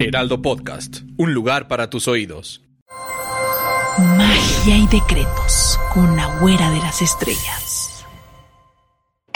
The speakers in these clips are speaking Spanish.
Heraldo Podcast, un lugar para tus oídos. Magia y decretos con la güera de las estrellas.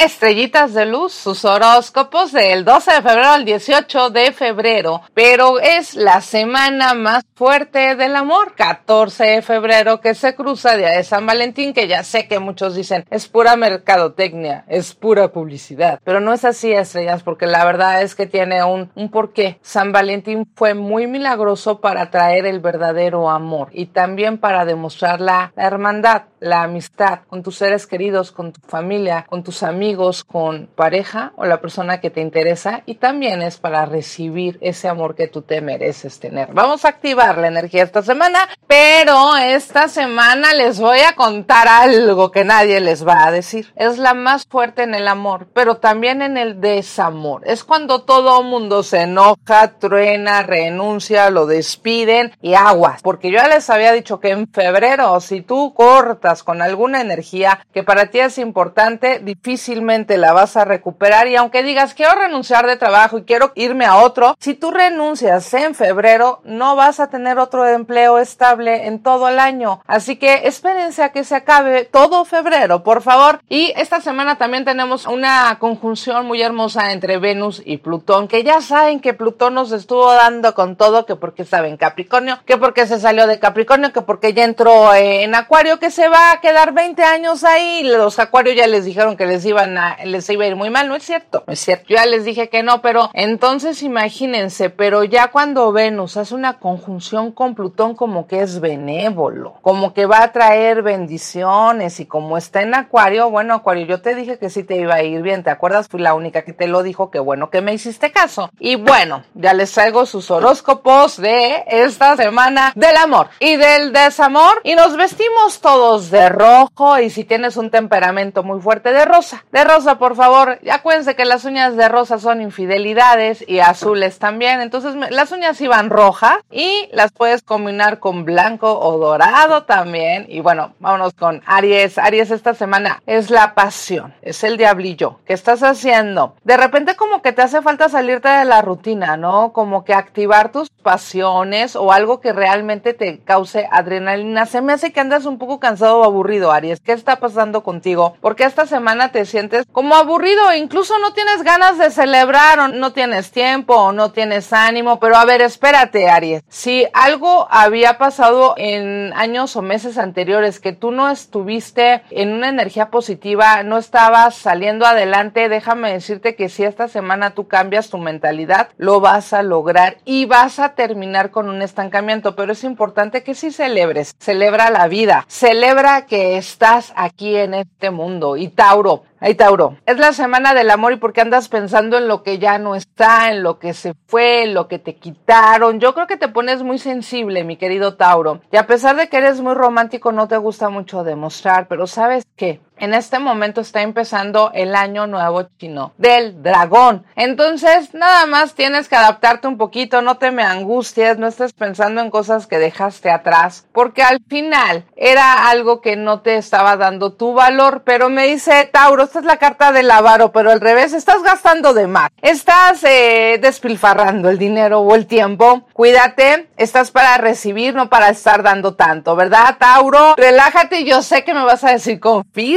Estrellitas de luz, sus horóscopos del 12 de febrero al 18 de febrero, pero es la semana más fuerte del amor, 14 de febrero que se cruza día de San Valentín, que ya sé que muchos dicen es pura mercadotecnia, es pura publicidad, pero no es así, estrellas, porque la verdad es que tiene un, porqué. San Valentín fue muy milagroso para traer el verdadero amor y también para demostrar la hermandad, la amistad con tus seres queridos, con tu familia, con tus amigos con pareja o la persona que te interesa y también es para recibir ese amor que tú te mereces tener. Vamos a activar la energía esta semana, pero esta semana les voy a contar algo que nadie les va a decir. Es la más fuerte en el amor, pero también en el desamor. Es cuando todo mundo se enoja, truena, renuncia, lo despiden y aguas. Porque yo ya les había dicho que en febrero, si tú cortas con alguna energía que para ti es importante, la vas a recuperar y aunque digas quiero renunciar de trabajo y quiero irme a otro, si tú renuncias en febrero no vas a tener otro empleo estable en todo el año. Así que espérense a que se acabe todo febrero, por favor. Y esta semana también tenemos una conjunción muy hermosa entre Venus y Plutón, que ya saben que Plutón nos estuvo dando con todo, que porque saben Capricornio, que porque se salió de Capricornio, que porque ya entró en Acuario, que se va a quedar 20 años ahí. Los Acuarios ya les dijeron que les iban les iba a ir muy mal, no es cierto, es cierto. Yo ya les dije que no, pero entonces imagínense, pero ya cuando Venus hace una conjunción con Plutón como que es benévolo, como que va a traer bendiciones y como está en Acuario, bueno, Acuario, yo te dije que sí te iba a ir bien, ¿te acuerdas? Fui la única que te lo dijo, que bueno que me hiciste caso. Y bueno, ya les traigo sus horóscopos de esta semana del amor y del desamor y nos vestimos todos de rojo y si tienes un temperamento muy fuerte de rosa, de rosa, por favor. Acuérdense que las uñas de rosa son infidelidades y azules también. Entonces las uñas iban rojas y las puedes combinar con blanco o dorado también. Y bueno, vámonos con Aries. Aries esta semana es la pasión, es el diablillo. ¿Qué estás haciendo? De repente como que te hace falta salirte de la rutina, ¿no? Como que activar tus pasiones o algo que realmente te cause adrenalina. Se me hace que andas un poco cansado o aburrido, Aries. ¿Qué está pasando contigo? Porque esta semana te sientes como aburrido, incluso no tienes ganas de celebrar o no tienes tiempo o no tienes ánimo, pero a ver, espérate, Aries. Si algo había pasado en años o meses anteriores que tú no estuviste en una energía positiva, no estabas saliendo adelante, déjame decirte que si esta semana tú cambias tu mentalidad, lo vas a lograr y vas a terminar con un estancamiento, pero es importante que sí celebres, celebra la vida, celebra que estás aquí en este mundo. Y Tauro, Ahí Tauro, es la semana del amor y porque andas pensando en lo que ya no está, en lo que se fue, en lo que te quitaron. Yo creo que te pones muy sensible, mi querido Tauro. Y a pesar de que eres muy romántico, no te gusta mucho demostrar, pero ¿sabes qué? En este momento está empezando el año nuevo chino del dragón. Entonces, nada más tienes que adaptarte un poquito, no te me angusties, no estés pensando en cosas que dejaste atrás, porque al final era algo que no te estaba dando tu valor, pero me dice Tauro, esta es la carta del avaro, pero al revés, estás gastando de más, estás eh, despilfarrando el dinero o el tiempo, cuídate, estás para recibir, no para estar dando tanto, ¿verdad, Tauro? Relájate, yo sé que me vas a decir,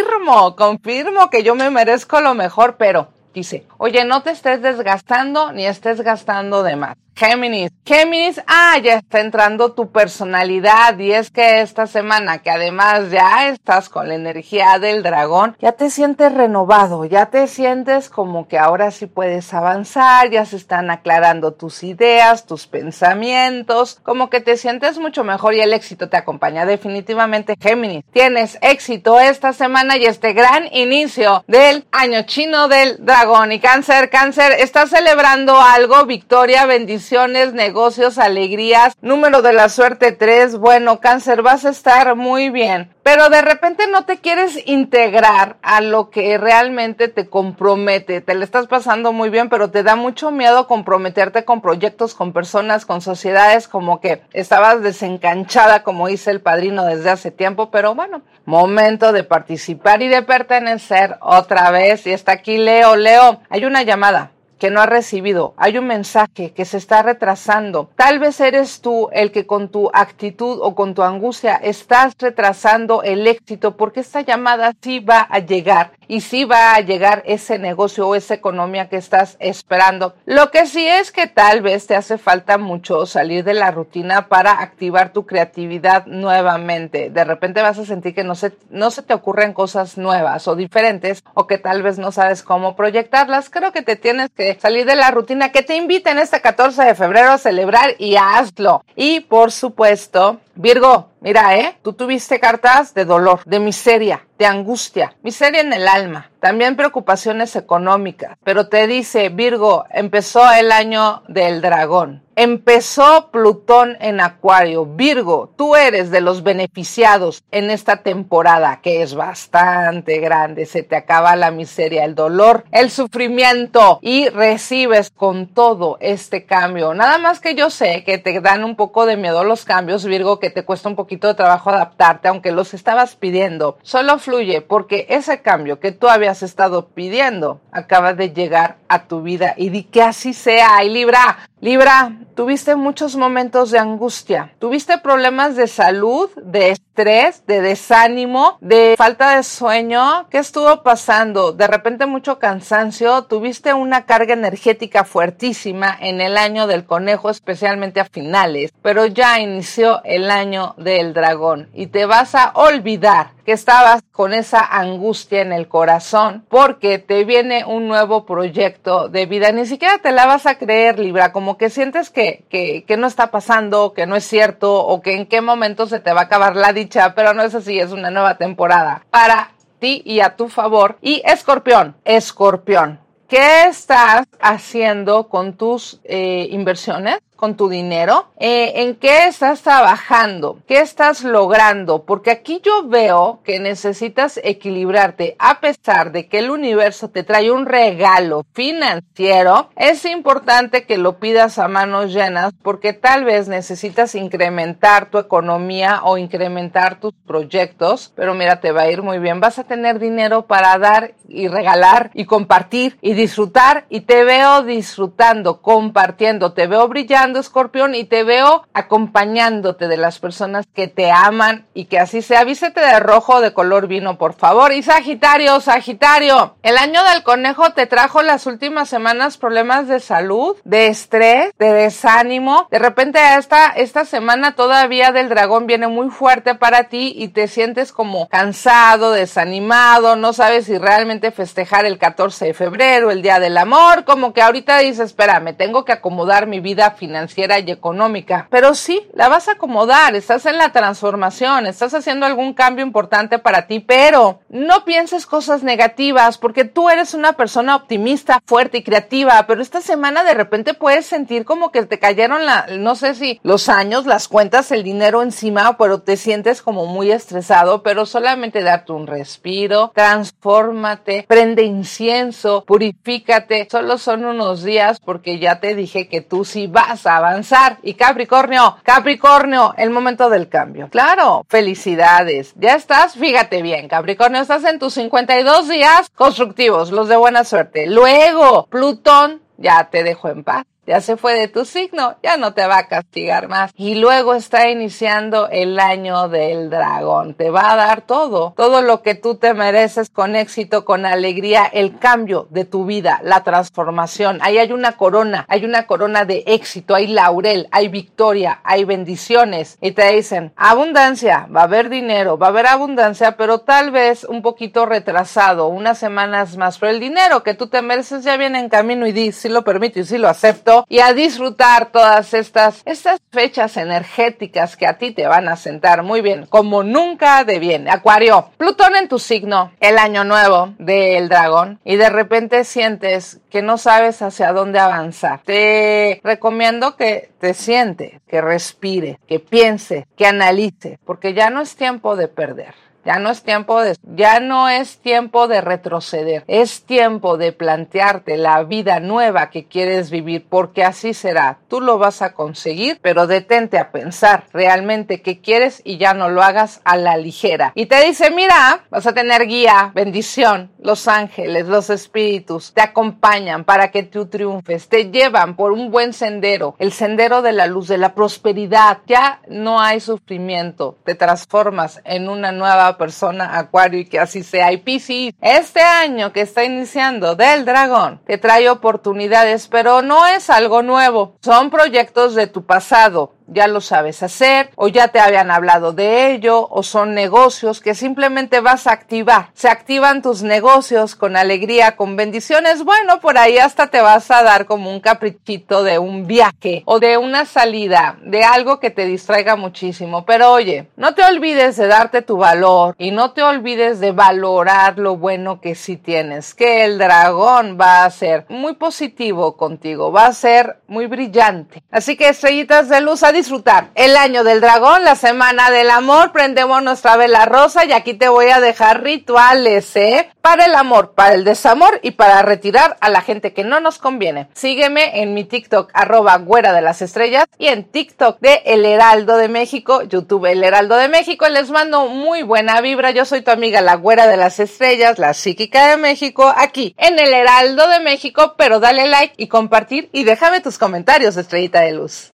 confirmo, confirmo que yo me merezco lo mejor, pero dice, oye, no te estés desgastando ni estés gastando de más. Géminis. Géminis, ah, ya está entrando tu personalidad y es que esta semana que además ya estás con la energía del dragón, ya te sientes renovado, ya te sientes como que ahora sí puedes avanzar, ya se están aclarando tus ideas, tus pensamientos, como que te sientes mucho mejor y el éxito te acompaña definitivamente Géminis. Tienes éxito esta semana y este gran inicio del año chino del dragón y cáncer, cáncer, estás celebrando algo, victoria, bendición negocios, alegrías. Número de la suerte 3. Bueno, cáncer, vas a estar muy bien. Pero de repente no te quieres integrar a lo que realmente te compromete. Te le estás pasando muy bien, pero te da mucho miedo comprometerte con proyectos, con personas, con sociedades, como que estabas desencanchada, como dice el padrino desde hace tiempo. Pero bueno, momento de participar y de pertenecer otra vez. Y está aquí Leo. Leo, hay una llamada que no ha recibido, hay un mensaje que se está retrasando. Tal vez eres tú el que con tu actitud o con tu angustia estás retrasando el éxito porque esta llamada sí va a llegar y sí va a llegar ese negocio o esa economía que estás esperando. Lo que sí es que tal vez te hace falta mucho salir de la rutina para activar tu creatividad nuevamente. De repente vas a sentir que no se, no se te ocurren cosas nuevas o diferentes o que tal vez no sabes cómo proyectarlas. Creo que te tienes que salir de la rutina que te inviten este 14 de febrero a celebrar y hazlo. Y por supuesto, Virgo, mira, ¿eh? Tú tuviste cartas de dolor, de miseria, de angustia, miseria en el alma, también preocupaciones económicas, pero te dice, Virgo, empezó el año del dragón. Empezó Plutón en Acuario. Virgo, tú eres de los beneficiados en esta temporada que es bastante grande. Se te acaba la miseria, el dolor, el sufrimiento y recibes con todo este cambio. Nada más que yo sé que te dan un poco de miedo los cambios, Virgo, que te cuesta un poquito de trabajo adaptarte, aunque los estabas pidiendo. Solo fluye porque ese cambio que tú habías estado pidiendo acaba de llegar a tu vida y di que así sea. Y Libra, Libra, tuviste muchos momentos de angustia, tuviste problemas de salud, de de desánimo, de falta de sueño. ¿Qué estuvo pasando? De repente mucho cansancio, tuviste una carga energética fuertísima en el año del conejo, especialmente a finales, pero ya inició el año del dragón y te vas a olvidar que estabas con esa angustia en el corazón porque te viene un nuevo proyecto de vida. Ni siquiera te la vas a creer, Libra, como que sientes que, que, que no está pasando, que no es cierto o que en qué momento se te va a acabar la dicha, pero no es así, es una nueva temporada para ti y a tu favor. Y escorpión, escorpión. ¿Qué estás haciendo con tus eh, inversiones? Con tu dinero, eh, en qué estás trabajando, qué estás logrando, porque aquí yo veo que necesitas equilibrarte a pesar de que el universo te trae un regalo financiero, es importante que lo pidas a manos llenas porque tal vez necesitas incrementar tu economía o incrementar tus proyectos, pero mira, te va a ir muy bien, vas a tener dinero para dar y regalar y compartir y disfrutar y te veo disfrutando, compartiendo, te veo brillando escorpión, y te veo acompañándote de las personas que te aman y que así sea. Vístete de rojo de color vino, por favor. Y Sagitario, Sagitario, el año del conejo te trajo las últimas semanas problemas de salud, de estrés, de desánimo. De repente esta, esta semana todavía del dragón viene muy fuerte para ti y te sientes como cansado, desanimado, no sabes si realmente festejar el 14 de febrero, el Día del Amor, como que ahorita dices, espera, me tengo que acomodar mi vida financiera y económica. Pero sí, la vas a acomodar, estás en la transformación, estás haciendo algún cambio importante para ti, pero no pienses cosas negativas porque tú eres una persona optimista, fuerte y creativa, pero esta semana de repente puedes sentir como que te cayeron la, no sé si los años, las cuentas, el dinero encima, pero te sientes como muy estresado, pero solamente darte un respiro, transfórmate, prende incienso, purifícate, solo son unos días porque ya te dije que tú sí vas avanzar. Y Capricornio, Capricornio, el momento del cambio. Claro, felicidades. Ya estás, fíjate bien, Capricornio, estás en tus 52 días constructivos, los de buena suerte. Luego, Plutón ya te dejó en paz ya se fue de tu signo, ya no te va a castigar más. Y luego está iniciando el año del dragón. Te va a dar todo, todo lo que tú te mereces con éxito, con alegría, el cambio de tu vida, la transformación. Ahí hay una corona, hay una corona de éxito, hay laurel, hay victoria, hay bendiciones. Y te dicen, abundancia, va a haber dinero, va a haber abundancia, pero tal vez un poquito retrasado, unas semanas más. Pero el dinero que tú te mereces ya viene en camino y di, si lo permito y si lo acepto y a disfrutar todas estas, estas fechas energéticas que a ti te van a sentar muy bien, como nunca de bien. Acuario, Plutón en tu signo, el año nuevo del dragón, y de repente sientes que no sabes hacia dónde avanzar. Te recomiendo que te siente, que respire, que piense, que analice, porque ya no es tiempo de perder. Ya no es tiempo de, ya no es tiempo de retroceder. Es tiempo de plantearte la vida nueva que quieres vivir, porque así será. Tú lo vas a conseguir, pero detente a pensar realmente qué quieres y ya no lo hagas a la ligera. Y te dice, mira, vas a tener guía, bendición, los ángeles, los espíritus te acompañan para que tú triunfes, te llevan por un buen sendero, el sendero de la luz, de la prosperidad. Ya no hay sufrimiento, te transformas en una nueva persona Acuario y que así sea. Y Piscis, este año que está iniciando del dragón te trae oportunidades, pero no es algo nuevo. Son proyectos de tu pasado ya lo sabes hacer o ya te habían hablado de ello o son negocios que simplemente vas a activar. Se activan tus negocios con alegría, con bendiciones. Bueno, por ahí hasta te vas a dar como un caprichito de un viaje o de una salida, de algo que te distraiga muchísimo. Pero oye, no te olvides de darte tu valor y no te olvides de valorar lo bueno que sí tienes, que el dragón va a ser muy positivo contigo, va a ser muy brillante. Así que estrellitas de luz, disfrutar el año del dragón, la semana del amor, prendemos nuestra vela rosa y aquí te voy a dejar rituales, ¿eh? Para el amor, para el desamor y para retirar a la gente que no nos conviene. Sígueme en mi TikTok, arroba güera de las estrellas y en TikTok de El Heraldo de México, YouTube El Heraldo de México. Les mando muy buena vibra. Yo soy tu amiga, la güera de las estrellas, la psíquica de México, aquí en El Heraldo de México, pero dale like y compartir y déjame tus comentarios, estrellita de luz.